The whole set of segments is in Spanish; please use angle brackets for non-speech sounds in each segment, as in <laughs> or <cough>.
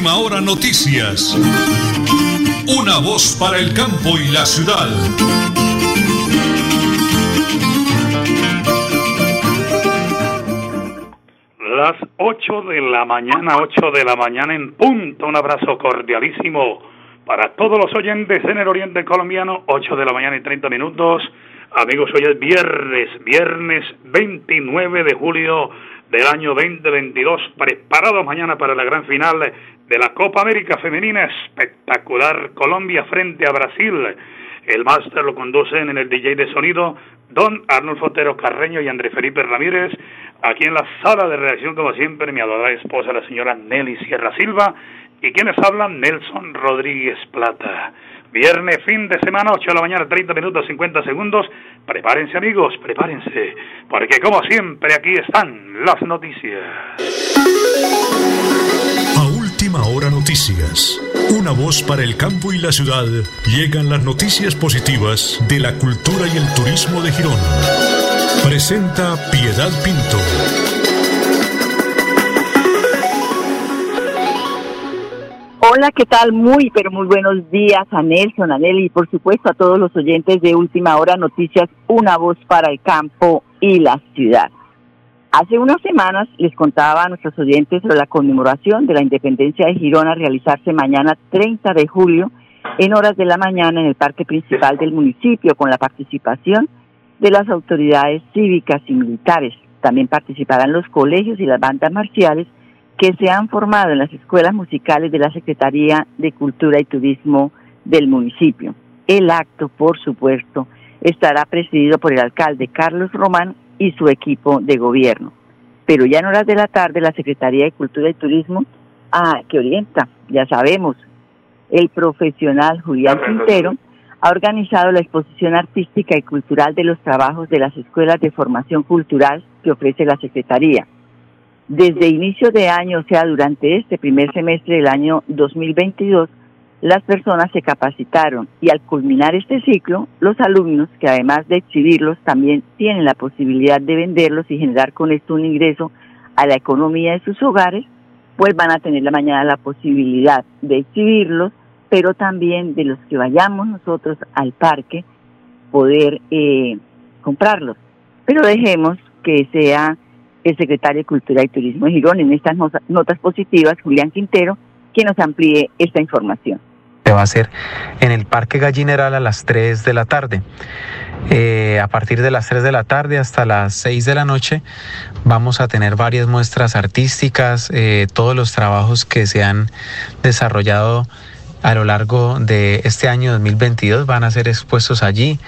Última hora noticias. Una voz para el campo y la ciudad. Las 8 de la mañana, 8 de la mañana en punto. Un abrazo cordialísimo para todos los oyentes en el Oriente Colombiano. 8 de la mañana y 30 minutos. Amigos, hoy es viernes, viernes 29 de julio del año 2022, preparados mañana para la gran final de la Copa América Femenina, espectacular Colombia frente a Brasil. El máster lo conducen en el DJ de sonido Don Arnulfo Otero Carreño y André Felipe Ramírez. Aquí en la sala de redacción, como siempre, mi adorada esposa, la señora Nelly Sierra Silva. Y quienes hablan, Nelson Rodríguez Plata. Viernes, fin de semana, 8 de la mañana, 30 minutos, 50 segundos. Prepárense amigos, prepárense, porque como siempre aquí están las noticias. Última hora noticias. Una voz para el campo y la ciudad. Llegan las noticias positivas de la cultura y el turismo de Girón. Presenta Piedad Pinto. Hola, ¿qué tal? Muy, pero muy buenos días a Nelson, a Nelly y por supuesto a todos los oyentes de Última Hora Noticias, una voz para el campo y la ciudad. Hace unas semanas les contaba a nuestros oyentes sobre la conmemoración de la independencia de Girón a realizarse mañana 30 de julio en horas de la mañana en el parque principal del municipio con la participación de las autoridades cívicas y militares. También participarán los colegios y las bandas marciales que se han formado en las escuelas musicales de la Secretaría de Cultura y Turismo del municipio. El acto, por supuesto, estará presidido por el alcalde Carlos Román y su equipo de gobierno. Pero ya en horas de la tarde la Secretaría de Cultura y Turismo, ah, que orienta, ya sabemos, el profesional Julián Quintero, ha organizado la exposición artística y cultural de los trabajos de las escuelas de formación cultural que ofrece la Secretaría. Desde inicio de año, o sea, durante este primer semestre del año 2022, las personas se capacitaron y al culminar este ciclo, los alumnos, que además de exhibirlos, también tienen la posibilidad de venderlos y generar con esto un ingreso a la economía de sus hogares, pues van a tener la mañana la posibilidad de exhibirlos, pero también de los que vayamos nosotros al parque, poder eh, comprarlos. Pero dejemos que sea el secretario de Cultura y Turismo de Girón. En estas notas positivas, Julián Quintero, quien nos amplíe esta información. Se va a hacer en el Parque Gallineral a las 3 de la tarde. Eh, a partir de las 3 de la tarde hasta las 6 de la noche vamos a tener varias muestras artísticas, eh, todos los trabajos que se han desarrollado a lo largo de este año 2022 van a ser expuestos allí.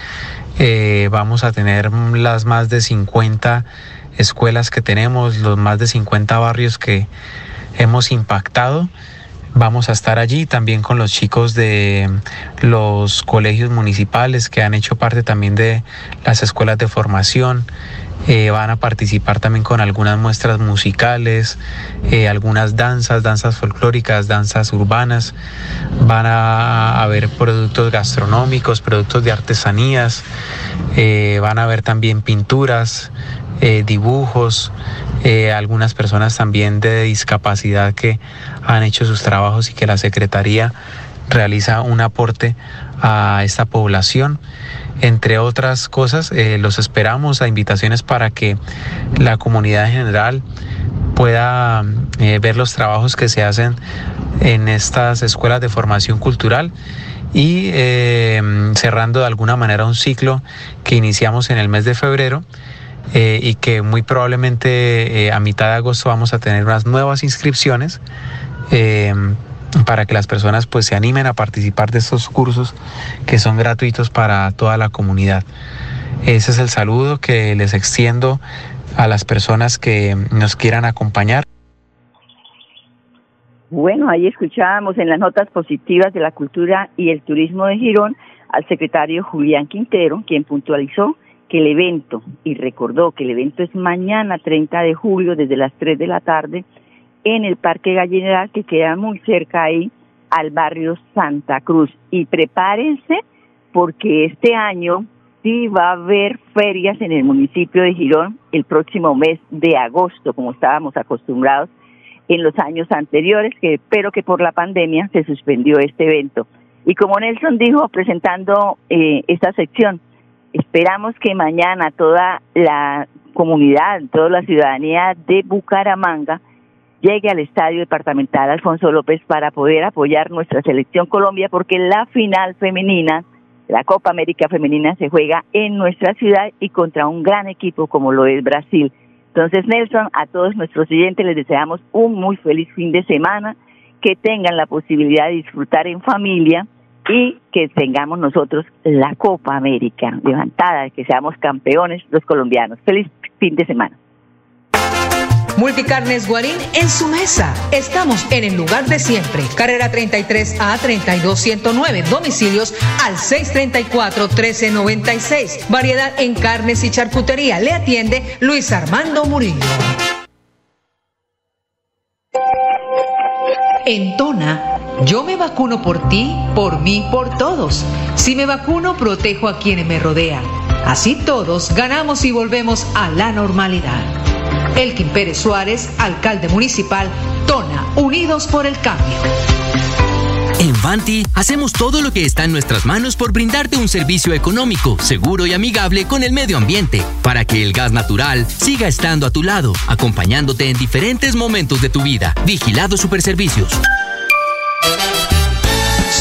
Eh, vamos a tener las más de 50 escuelas que tenemos, los más de 50 barrios que hemos impactado. Vamos a estar allí también con los chicos de los colegios municipales que han hecho parte también de las escuelas de formación. Eh, van a participar también con algunas muestras musicales, eh, algunas danzas, danzas folclóricas, danzas urbanas. Van a haber productos gastronómicos, productos de artesanías. Eh, van a haber también pinturas, dibujos, eh, algunas personas también de discapacidad que han hecho sus trabajos y que la Secretaría realiza un aporte a esta población. Entre otras cosas, eh, los esperamos a invitaciones para que la comunidad en general pueda ver los trabajos que se hacen en estas escuelas de formación cultural y cerrando de alguna manera un ciclo que iniciamos en el mes de febrero eh, y que muy probablemente eh, a mitad de agosto vamos a tener unas nuevas inscripciones eh, para que las personas pues se animen a participar de estos cursos que son gratuitos para toda la comunidad. Ese es el saludo que les extiendo a las personas que nos quieran acompañar. Bueno, ahí escuchábamos en las notas positivas de la cultura y el turismo de Girón al secretario Julián Quintero, quien puntualizó que el evento, y recordó que el evento es mañana 30 de julio desde las 3 de la tarde en el Parque Gallineral que queda muy cerca ahí al barrio Santa Cruz. Y prepárense porque este año sí va a haber ferias en el municipio de Girón el próximo mes de agosto, como estábamos acostumbrados en los años anteriores, que pero que por la pandemia se suspendió este evento. Y como Nelson dijo presentando eh, esta sección, esperamos que mañana toda la comunidad, toda la ciudadanía de Bucaramanga llegue al Estadio Departamental Alfonso López para poder apoyar nuestra selección Colombia, porque la final femenina, la Copa América Femenina, se juega en nuestra ciudad y contra un gran equipo como lo es Brasil. Entonces, Nelson, a todos nuestros oyentes les deseamos un muy feliz fin de semana, que tengan la posibilidad de disfrutar en familia y que tengamos nosotros la Copa América levantada, que seamos campeones los colombianos. Feliz fin de semana. Multicarnes Guarín en su mesa. Estamos en el lugar de siempre. Carrera 33 a 32109. Domicilios al 634 1396. Variedad en carnes y charcutería. Le atiende Luis Armando Murillo. En Tona, yo me vacuno por ti, por mí, por todos. Si me vacuno, protejo a quienes me rodean. Así todos ganamos y volvemos a la normalidad. Elkin Pérez Suárez, alcalde municipal, Tona, Unidos por el Cambio. En Vanti hacemos todo lo que está en nuestras manos por brindarte un servicio económico, seguro y amigable con el medio ambiente, para que el gas natural siga estando a tu lado, acompañándote en diferentes momentos de tu vida. Vigilado Superservicios.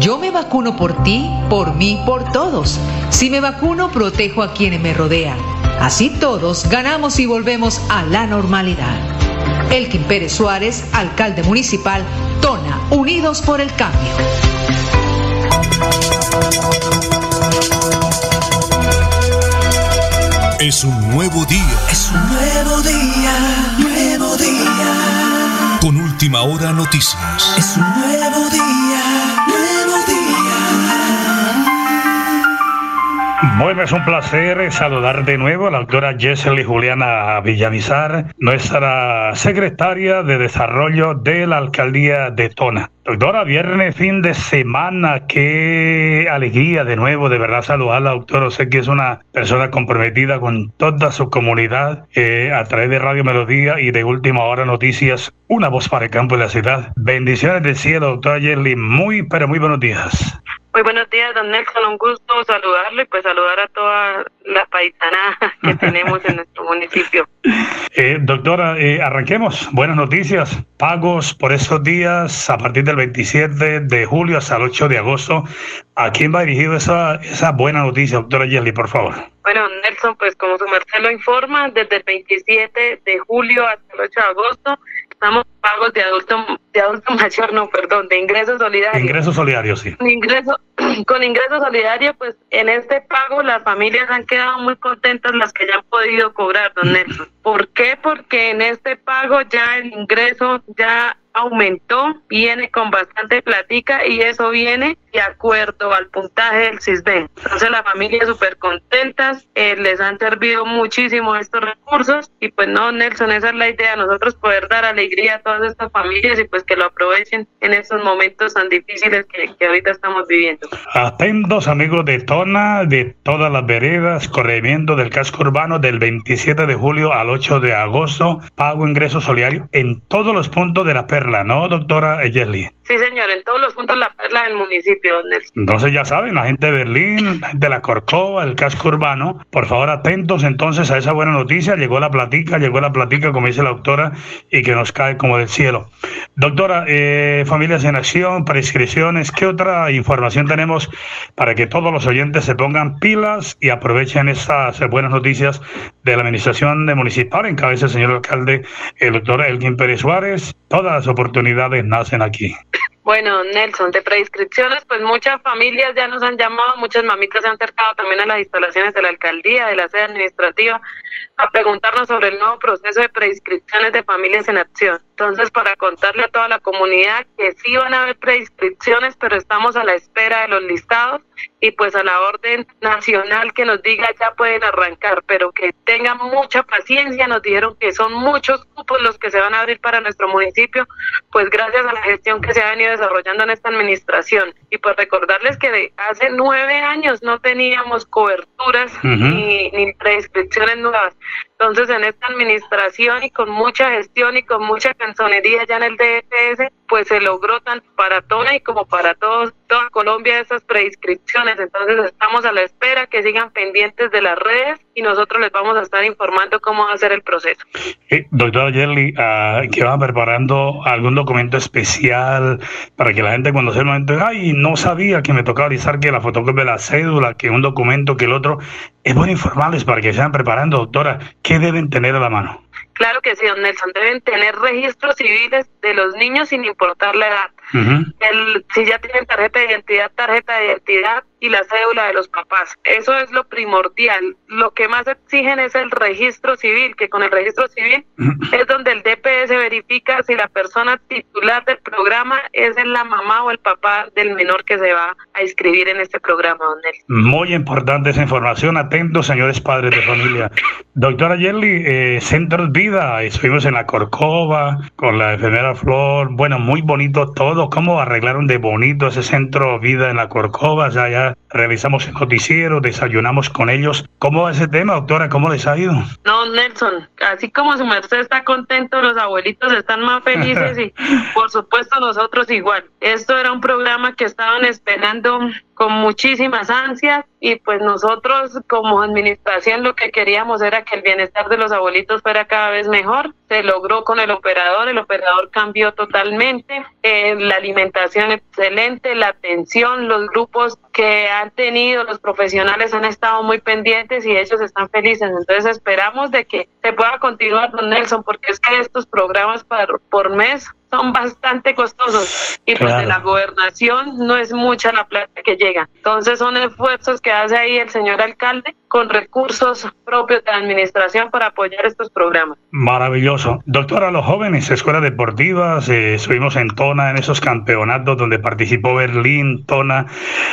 yo me vacuno por ti, por mí, por todos. Si me vacuno, protejo a quienes me rodean. Así todos ganamos y volvemos a la normalidad. Elkin Pérez Suárez, alcalde municipal, Tona, Unidos por el Cambio. Es un nuevo día. Es un nuevo día, nuevo día. Con última hora noticias. Es un nuevo día Bueno, es un placer saludar de nuevo a la doctora Jessely Juliana Villamizar, nuestra secretaria de Desarrollo de la Alcaldía de Tona. Doctora, viernes, fin de semana, qué alegría de nuevo, de verdad saludarla, doctora. Sé que es una persona comprometida con toda su comunidad eh, a través de Radio Melodía y de Última Hora Noticias, una voz para el campo de la ciudad. Bendiciones del cielo, doctora Jessely, muy, pero muy buenos días. Muy buenos días, don Nelson. Un gusto saludarlo y pues saludar a toda la paisana que <laughs> tenemos en nuestro municipio. Eh, doctora, eh, arranquemos. Buenas noticias. Pagos por esos días a partir del 27 de julio hasta el 8 de agosto. ¿A quién va dirigido esa, esa buena noticia, doctora Yeli, por favor? Bueno, Nelson, pues como su merced lo informa, desde el 27 de julio hasta el 8 de agosto estamos pagos de adulto, de adulto <laughs> mayor, no, perdón, de ingresos solidarios. Ingresos solidarios, sí. Ingreso, <clears throat> con ingresos solidarios, pues en este pago las familias han quedado muy contentas las que ya han podido cobrar, don <laughs> Nelson. ¿Por qué? Porque en este pago ya el ingreso ya aumentó, viene con bastante platica y eso viene de acuerdo al puntaje del CISBEN. Entonces las familias súper contentas, eh, les han servido muchísimo estos recursos y pues no, Nelson, esa es la idea, nosotros poder dar alegría a todas estas familias y pues que lo aprovechen en estos momentos tan difíciles que, que ahorita estamos viviendo. Atentos amigos de Tona, de todas las veredas, corrimiento del casco urbano del 27 de julio al 8 de agosto, pago ingreso solidario en todos los puntos de la perla, ¿no, doctora Yeli? Sí, señor, en todos los puntos la perla del municipio. Nelson. Entonces ya saben, la gente de Berlín, de la Corcova, el casco urbano, por favor atentos entonces a esa buena noticia. Llegó la platica, llegó la platica, como dice la doctora, y que nos cae como del cielo. Doctora, eh, familias en acción, prescripciones, ¿qué otra información tenemos para que todos los oyentes se pongan pilas y aprovechen estas buenas noticias de la administración de municipal en cabeza del señor alcalde, el doctor Elgin Pérez Suárez? Todas las oportunidades nacen aquí. Bueno, Nelson, de prescripciones, pues muchas familias ya nos han llamado, muchas mamitas se han acercado también a las instalaciones de la alcaldía, de la sede administrativa, a preguntarnos sobre el nuevo proceso de prescripciones de familias en acción. Entonces, para contarle a toda la comunidad que sí van a haber preinscripciones, pero estamos a la espera de los listados y pues a la orden nacional que nos diga ya pueden arrancar, pero que tengan mucha paciencia. Nos dijeron que son muchos grupos los que se van a abrir para nuestro municipio, pues gracias a la gestión que se ha venido desarrollando en esta administración. Y pues recordarles que hace nueve años no teníamos coberturas ni, ni preinscripciones nuevas. personas. Entonces, en esta administración y con mucha gestión y con mucha canzonería ya en el DPS, pues se logró tanto para Tona y como para todos, toda Colombia esas preinscripciones. Entonces, estamos a la espera que sigan pendientes de las redes y nosotros les vamos a estar informando cómo va a ser el proceso. Doctora Yerli, uh, que van preparando algún documento especial para que la gente cuando se el momento, ay, no sabía que me tocaba avisar que la fotocopia de la cédula, que un documento, que el otro, es bueno informarles para que se vayan preparando, doctora, ¿qué deben tener a la mano? Claro que sí, don Nelson, deben tener registros civiles de los niños sin importar la edad. el, si ya tienen tarjeta de identidad, tarjeta de identidad y la cédula de los papás. Eso es lo primordial. Lo que más exigen es el registro civil, que con el registro civil <clears throat> es donde el DPS verifica si la persona titular del programa es la mamá o el papá del menor que se va a inscribir en este programa, don Nelson. Muy importante esa información. Atentos, señores padres de familia. Doctora Yerli, eh, Centros Vida, estuvimos en la Corcova con la enfermera Flor. Bueno, muy bonito todo. ¿Cómo arreglaron de bonito ese Centro Vida en la Corcova? Ya, ya realizamos el noticiero, desayunamos con ellos. ¿Cómo va ese tema, doctora? ¿Cómo les ha ido? No, Nelson, así como su merced está contento, los abuelitos están más felices y <laughs> por supuesto nosotros igual. Esto era un programa que estaban esperando con muchísimas ansias y pues nosotros como administración lo que queríamos era que el bienestar de los abuelitos fuera cada vez mejor. Se logró con el operador, el operador cambió totalmente, eh, la alimentación excelente, la atención, los grupos que han tenido, los profesionales han estado muy pendientes y ellos están felices. Entonces esperamos de que se pueda continuar, don Nelson, porque es que estos programas por, por mes son bastante costosos y pues de la gobernación no es mucha la plata que llega. Entonces son esfuerzos que hace ahí el señor alcalde con recursos propios de la administración para apoyar estos programas. Maravilloso. Doctora, los jóvenes, escuelas deportivas, eh, estuvimos en Tona en esos campeonatos donde participó Berlín, Tona,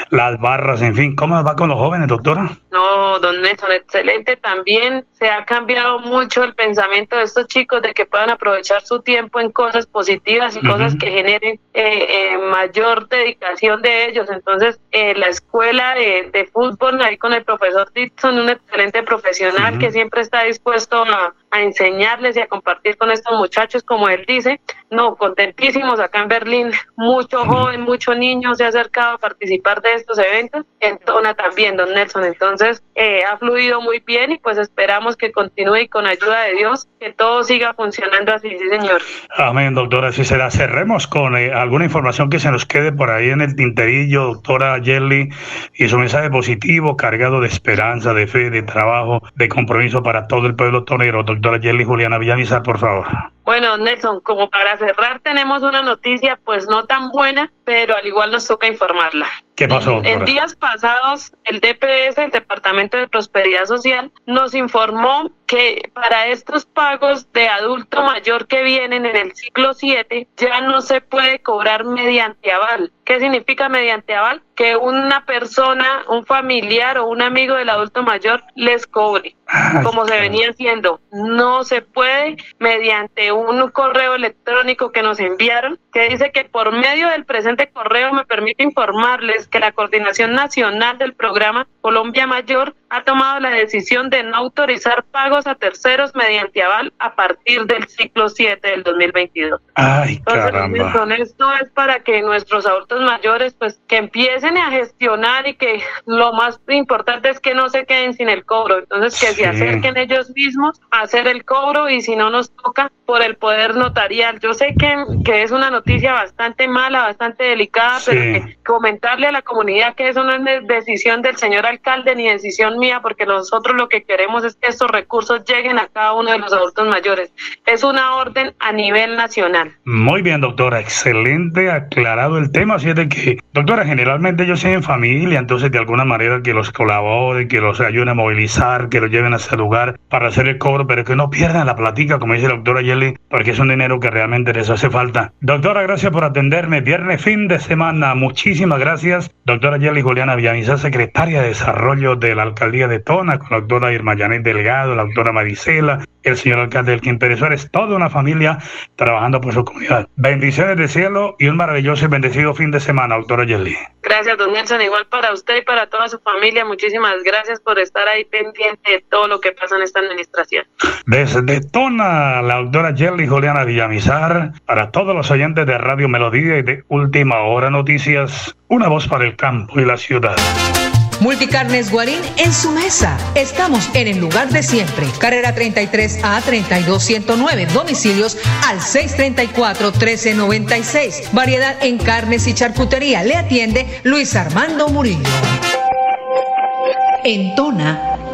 las barras, en fin. ¿Cómo va con los jóvenes, doctora? No, don Nelson, excelente. También se ha cambiado mucho el pensamiento de estos chicos de que puedan aprovechar su tiempo en cosas positivas y cosas que generen eh, eh, mayor dedicación de ellos. Entonces, la escuela de, de fútbol ahí con el profesor Dixon un excelente profesional que siempre está dispuesto a, a enseñarles y a compartir con estos muchachos, como él dice. No, contentísimos acá en Berlín. Mucho joven, mucho niño se ha acercado a participar de estos eventos. En Tona también, don Nelson. Entonces, eh, ha fluido muy bien y pues esperamos que continúe y con ayuda de Dios que todo siga funcionando así, sí, señor. Amén, doctora. Si será, cerremos con eh, alguna información que se nos quede por ahí en el tinterillo, doctora Jelly, y su mensaje positivo, cargado de esperanza, de fe, de trabajo, de compromiso para todo el pueblo tonero. Doctora Jelly Juliana Villamizar, por favor. Bueno, Nelson, como para cerrar, tenemos una noticia, pues no tan buena, pero al igual nos toca informarla. ¿Qué pasó? En, días pasados, el DPS, el Departamento de Prosperidad Social, nos informó que para estos pagos de adulto mayor que vienen en el ciclo 7, ya no se puede cobrar mediante aval. ¿Qué significa mediante aval? Que una persona, un familiar o un amigo del adulto mayor les cobre, como se venía haciendo. No se puede mediante un correo electrónico que nos enviaron, que dice que por medio del presente correo me permite informarles que la Coordinación Nacional del Programa Colombia Mayor ha tomado la decisión de no autorizar pagos a terceros mediante aval a partir del ciclo 7 del 2022. Ay, caramba. esto es para que nuestros adultos mayores pues que empiecen a gestionar y que lo más importante es que no se queden sin el cobro. Entonces que se acerquen ellos mismos a hacer el cobro y si no nos toca por el poder notarial. Yo sé que, que es una noticia bastante mala, bastante delicada, pero que comentarle a la comunidad que eso no es decisión del señor alcalde ni decisión mía, porque nosotros lo que queremos es que estos recursos lleguen a cada uno de los adultos mayores. Es una orden a nivel nacional. Muy bien, doctora, excelente, aclarado el tema. Así es de que, doctora, generalmente ellos en familia, entonces de alguna manera que los colaboren, que los ayuden a movilizar, que los lleven ese lugar para hacer el cobro, pero que no pierdan la platica, como dice la doctora Yeli, porque es un dinero que realmente les hace falta. Doctora, gracias por atenderme. Viernes, fin de semana. Muchísimas gracias. Doctora Yeli Juliana Villamizar, secretaria de Desarrollo de la Alcaldía de Tona, con la doctora Irma Janet Delgado, la doctora Maricela, el señor alcalde del Quintero Suárez, toda una familia trabajando por su comunidad. Bendiciones del cielo y un maravilloso y bendecido fin de semana, doctora Yeli. Gracias, don Nelson. Igual para usted y para toda su familia, muchísimas gracias por estar ahí pendiente lo que pasa en esta administración. Desde Tona, la doctora Yeli Juliana Villamizar, para todos los oyentes de Radio Melodía y de Última Hora Noticias, una voz para el campo y la ciudad. Multicarnes Guarín en su mesa. Estamos en el lugar de siempre. Carrera 33 a 32109. Domicilios al 634 1396. Variedad en carnes y charcutería. Le atiende Luis Armando Murillo. En Tona,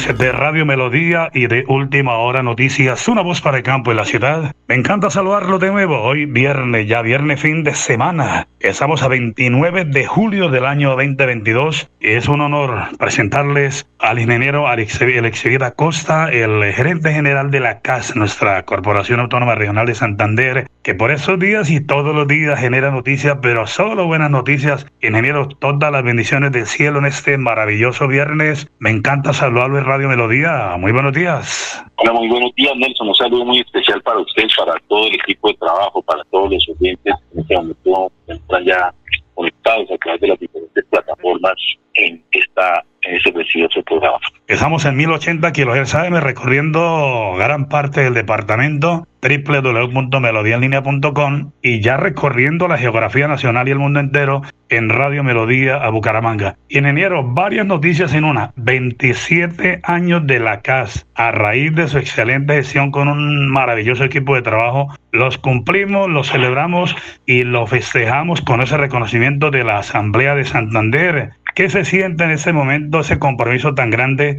De Radio Melodía y de Última Hora Noticias, una voz para el campo y la ciudad. Me encanta saludarlo de nuevo. Hoy viernes, ya viernes fin de semana. Estamos a 29 de julio del año 2022 y es un honor presentarles al ingeniero Alexevida Acosta, el gerente general de la CAS, nuestra Corporación Autónoma Regional de Santander, que por esos días y todos los días genera noticias, pero solo buenas noticias. Ingeniero, todas las bendiciones del cielo en este maravilloso viernes. Me encanta saludarlo Radio Melodía. Muy buenos días. Hola, muy buenos días, Nelson. Un saludo muy especial para usted, para todo el equipo de trabajo, para todos los oyentes en este momento están ya conectados a través de las diferentes plataformas en esta ese precioso programa. Estamos en 1080 kilohertz AM recorriendo gran parte del departamento www.melodiaenlinea.com y ya recorriendo la geografía nacional y el mundo entero en Radio Melodía a Bucaramanga. Ingeniero, varias noticias en una. 27 años de la CAS a raíz de su excelente gestión con un maravilloso equipo de trabajo. Los cumplimos, los celebramos y los festejamos con ese reconocimiento de la Asamblea de Santander ¿Qué se siente en ese momento, ese compromiso tan grande?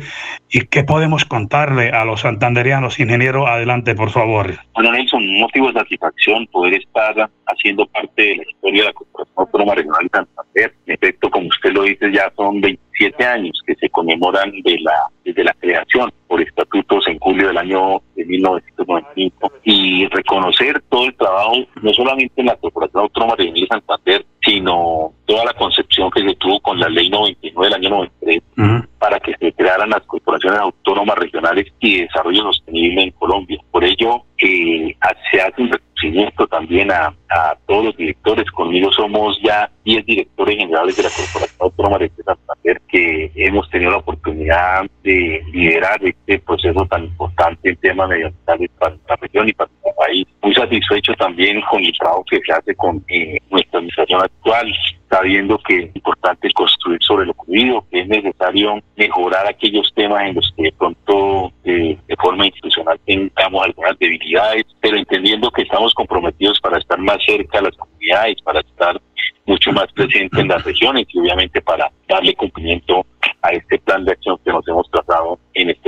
¿Y qué podemos contarle a los santanderianos? Ingeniero, adelante, por favor. Bueno, Nelson, un motivo de satisfacción poder estar haciendo parte de la historia de la Corporación Autónoma Regional de Santander. En efecto, como usted lo dice, ya son 27 años que se conmemoran de la, desde la creación por estatutos en julio del año de 1995 y reconocer todo el trabajo, no solamente en la Corporación Autónoma de Santander, sino toda la concepción que se tuvo con la ley 99 del año 93 para que se crearan las corporaciones autónomas regionales y de desarrollo sostenible en Colombia. Por ello, eh, se hace un reconocimiento también a, todos los directores. Conmigo somos ya 10 directores generales de la Corporación Autónoma de Santander que hemos tenido la oportunidad de liderar este proceso tan importante en temas medioambientales para nuestra región y para nuestro país. Muy satisfecho también con el trabajo que se hace con eh, nuestra administración actual sabiendo que es importante construir sobre lo ocurrido, que es necesario mejorar aquellos temas en los que de pronto eh, de forma institucional tengamos algunas debilidades, pero entendiendo que estamos comprometidos para estar más cerca de las comunidades, para estar mucho más presentes en las regiones y obviamente para darle cumplimiento a este plan de acción que nos hemos trazado en este.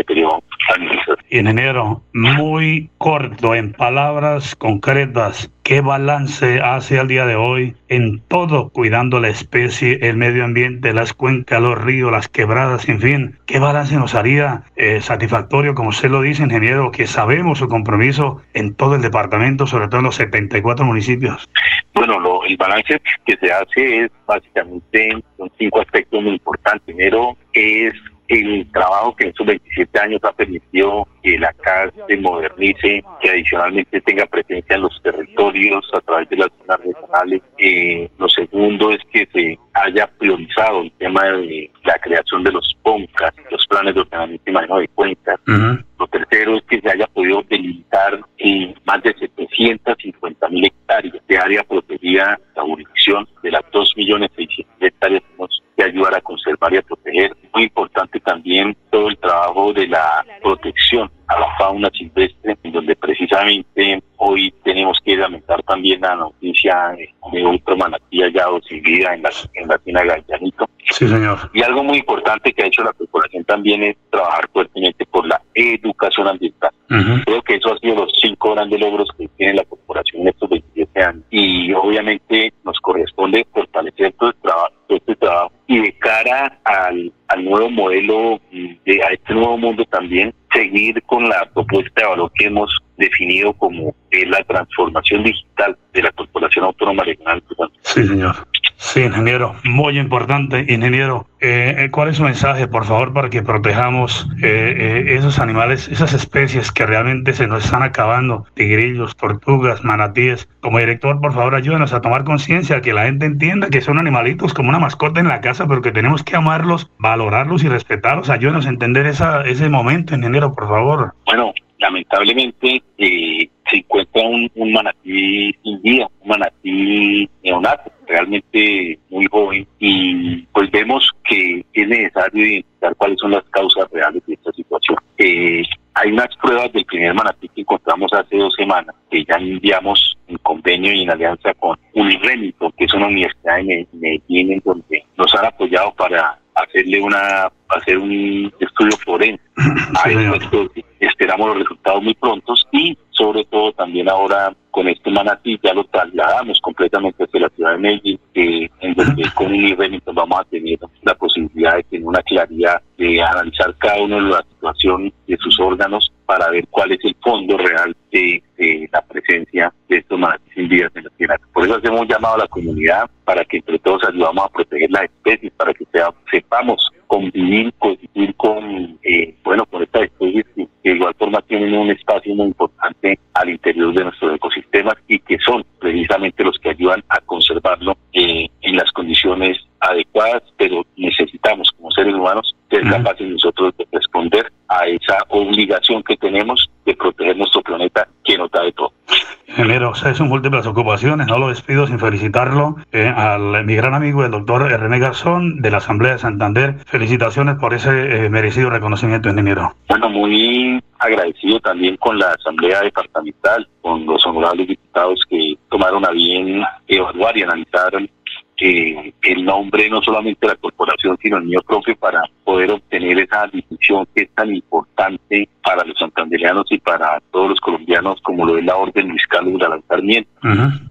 Ingeniero, muy corto, en palabras concretas, ¿qué balance hace al día de hoy en todo, cuidando la especie, el medio ambiente, las cuencas, los ríos, las quebradas, en fin? ¿Qué balance nos haría eh, satisfactorio, como usted lo dice, ingeniero, que sabemos su compromiso en todo el departamento, sobre todo en los 74 municipios? Bueno, lo, el balance que se hace es básicamente son cinco aspectos muy importantes. Primero es el trabajo que en estos 27 años ha permitido que la CAS se modernice, que adicionalmente tenga presencia en los territorios a través de las zonas regionales. Eh, lo segundo es que se haya priorizado el tema de la creación de los PONCAS, los planes de ordenamiento y manejo de cuentas. Lo tercero es que se haya podido delimitar en más de 750 mil hectáreas de área protegida, la jurisdicción de las 2.600.000 hectáreas que ayudar a conservar y a proteger. Muy importante también todo el trabajo de la protección a la fauna silvestre, en donde precisamente hoy tenemos que lamentar también la noticia de otro manatí hallado sin vida en la, en la Tina Gallanito. Sí, señor. Y algo muy importante que ha hecho la corporación también es trabajar fuertemente por la educación ambiental. Creo que eso ha sido los cinco grandes logros que tiene la corporación en estos 27 años. Y obviamente nos corresponde fortalecer todo, el trabajo, todo este trabajo. Y de cara al, al nuevo modelo, de, a este nuevo mundo también, seguir con la propuesta de valor que hemos definido como eh, la transformación digital de la Corporación Autónoma Regional. Sí, señor. Sí, ingeniero, muy importante. Ingeniero, eh, ¿cuál es su mensaje, por favor, para que protejamos eh, eh, esos animales, esas especies que realmente se nos están acabando? Tigrillos, tortugas, manatíes. Como director, por favor, ayúdenos a tomar conciencia, que la gente entienda que son animalitos como una mascota en la casa, pero que tenemos que amarlos, valorarlos y respetarlos. Ayúdenos a entender esa, ese momento, ingeniero, por favor. Bueno, lamentablemente eh, se encuentra un, manatí sin un manatí neonato, realmente muy joven, y pues vemos que es necesario identificar cuáles son las causas reales de esta situación. Eh, hay unas pruebas del primer manatí que encontramos hace dos semanas, que ya enviamos en convenio y en alianza con Unirrenito, que es una universidad en Medellín, en donde nos han apoyado para hacerle una hacer un estudio forense. <clears throat> Ahí, pues, esperamos los resultados muy prontos y sobre todo también ahora con este manatí ya lo trasladamos completamente hacia la ciudad de Medellín, que en donde con un nivel vamos a tener la posibilidad de tener una claridad de analizar cada uno de la situación de sus órganos para ver cuál es el fondo real de, la presencia de estos manatíes vidas en la tierra. Por eso hacemos un llamado a la comunidad para que entre todos ayudamos a proteger las especies, para que sea, sepamos convivir, coexistir con, eh, bueno, con estas especies que de igual forma tienen un espacio muy importante al interior de nuestros ecosistemas y que son precisamente los que ayudan a conservarlo eh, en las condiciones adecuadas, pero necesitamos como seres humanos ser capaces nosotros de responder a esa obligación que tenemos de proteger nuestro planeta que nos da de todo. Ingeniero, usted son múltiples ocupaciones, no lo despido sin felicitarlo eh, al mi gran amigo el doctor René Garzón de la Asamblea de Santander. Felicitaciones por ese eh, merecido reconocimiento, ingeniero. Bueno, muy agradecido también con la Asamblea Departamental, con los honorables diputados que tomaron a bien evaluar y analizar eh, el nombre no solamente de la corporación, sino el mío propio para poder obtener esa distinción que es tan importante para los santandereanos y para todos los colombianos como lo es la Orden Luis Carlos de Lanzamiento.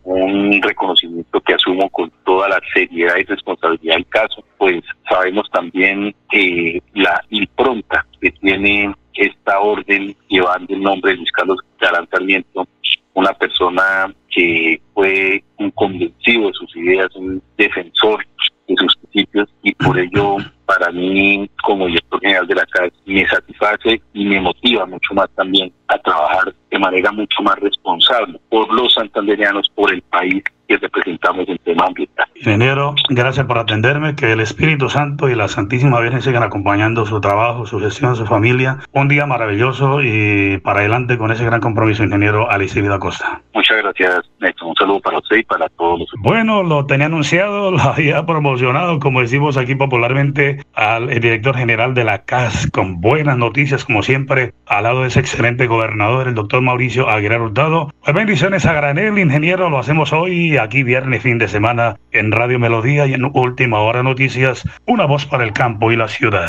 Un reconocimiento que asumo con toda la seriedad y responsabilidad del caso, pues sabemos también que la impronta que tiene esta orden llevando el nombre de Luis Carlos Galán Sarmiento, una persona que fue un convencido de sus ideas, un defensor de sus principios y por ello para mí como director general de la CAS me satisface y me motiva mucho más también a trabajar de manera mucho más responsable por los santanderianos, por el país que representamos en tema ambiental. Ingeniero, gracias por atenderme, que el Espíritu Santo y la Santísima Virgen sigan acompañando su trabajo, su gestión, su familia. Un día maravilloso y para adelante con ese gran compromiso, ingeniero Alice Vida Costa. Muchas gracias, Néstor. Un saludo para usted y para todos los. Bueno, lo tenía anunciado, <laughs> lo había promocionado, como decimos aquí popularmente, al director general de la CAS, con buenas noticias, como siempre, al lado de ese excelente gobernador, el doctor Mauricio Aguilar Hurtado. Pues bendiciones a granel, ingeniero, lo hacemos hoy aquí viernes, fin de semana, en Radio Melodía y en Última Hora Noticias, una voz para el campo y la ciudad.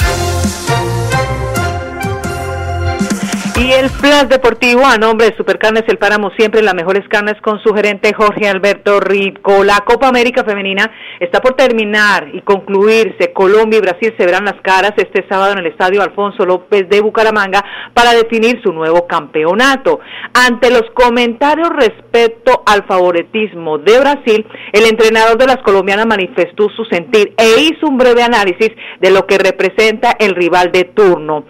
Y el Flash Deportivo a nombre de Supercarnes El Páramo, siempre las mejores carnes con su gerente Jorge Alberto Rico. La Copa América Femenina está por terminar y concluirse. Colombia y Brasil se verán las caras este sábado en el Estadio Alfonso López de Bucaramanga para definir su nuevo campeonato. Ante los comentarios respecto al favoritismo de Brasil, el entrenador de las colombianas manifestó su sentir e hizo un breve análisis de lo que representa el rival de turno.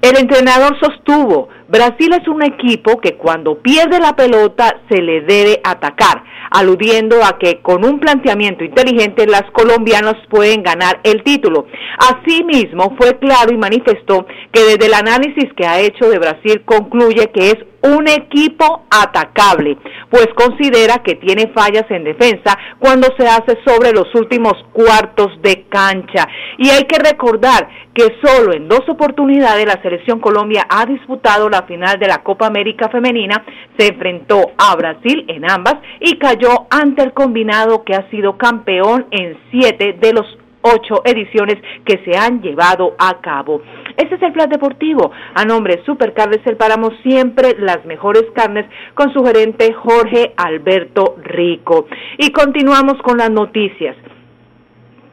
El entrenador sostuvo, Brasil es un equipo que cuando pierde la pelota se le debe atacar, aludiendo a que con un planteamiento inteligente las colombianas pueden ganar el título. Asimismo, fue claro y manifestó que desde el análisis que ha hecho de Brasil concluye que es un equipo atacable, pues considera que tiene fallas en defensa cuando se hace sobre los últimos cuartos de cancha. Y hay que recordar que solo en dos oportunidades la selección Colombia ha disputado la final de la Copa América Femenina, se enfrentó a Brasil en ambas y cayó ante el combinado que ha sido campeón en siete de los ocho ediciones que se han llevado a cabo. Este es el plan deportivo. A nombre de Supercarnes El Páramo, siempre las mejores carnes con su gerente Jorge Alberto Rico. Y continuamos con las noticias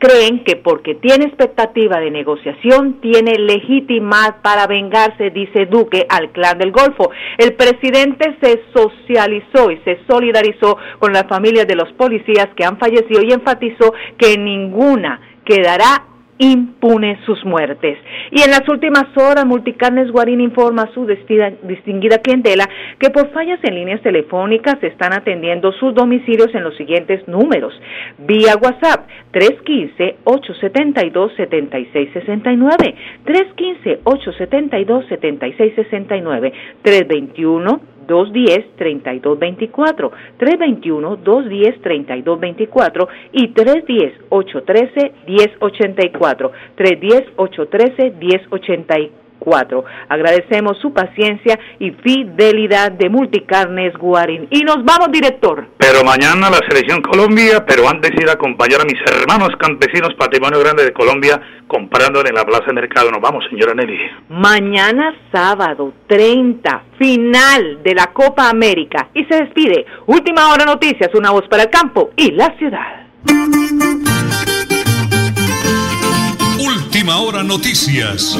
creen que porque tiene expectativa de negociación, tiene legitimidad para vengarse, dice Duque al clan del Golfo. El presidente se socializó y se solidarizó con las familias de los policías que han fallecido y enfatizó que ninguna quedará impune sus muertes. Y en las últimas horas, Multicarnes Guarín informa a su distinguida clientela que por fallas en líneas telefónicas están atendiendo sus domicilios en los siguientes números. Vía WhatsApp 315-872-7669, 315-872-7669, 321 210-3224, 321-210-3224 y 310-813-1084, 310-813-1084. Agradecemos su paciencia y fidelidad de Multicarnes Guarín. Y nos vamos, director. Pero mañana la Selección Colombia, pero antes ir a acompañar a mis hermanos campesinos Patrimonio Grande de Colombia comprando en la Plaza de Mercado. Nos vamos, señora Nelly. Mañana sábado 30, final de la Copa América. Y se despide. Última hora noticias, una voz para el campo y la ciudad. Última hora noticias.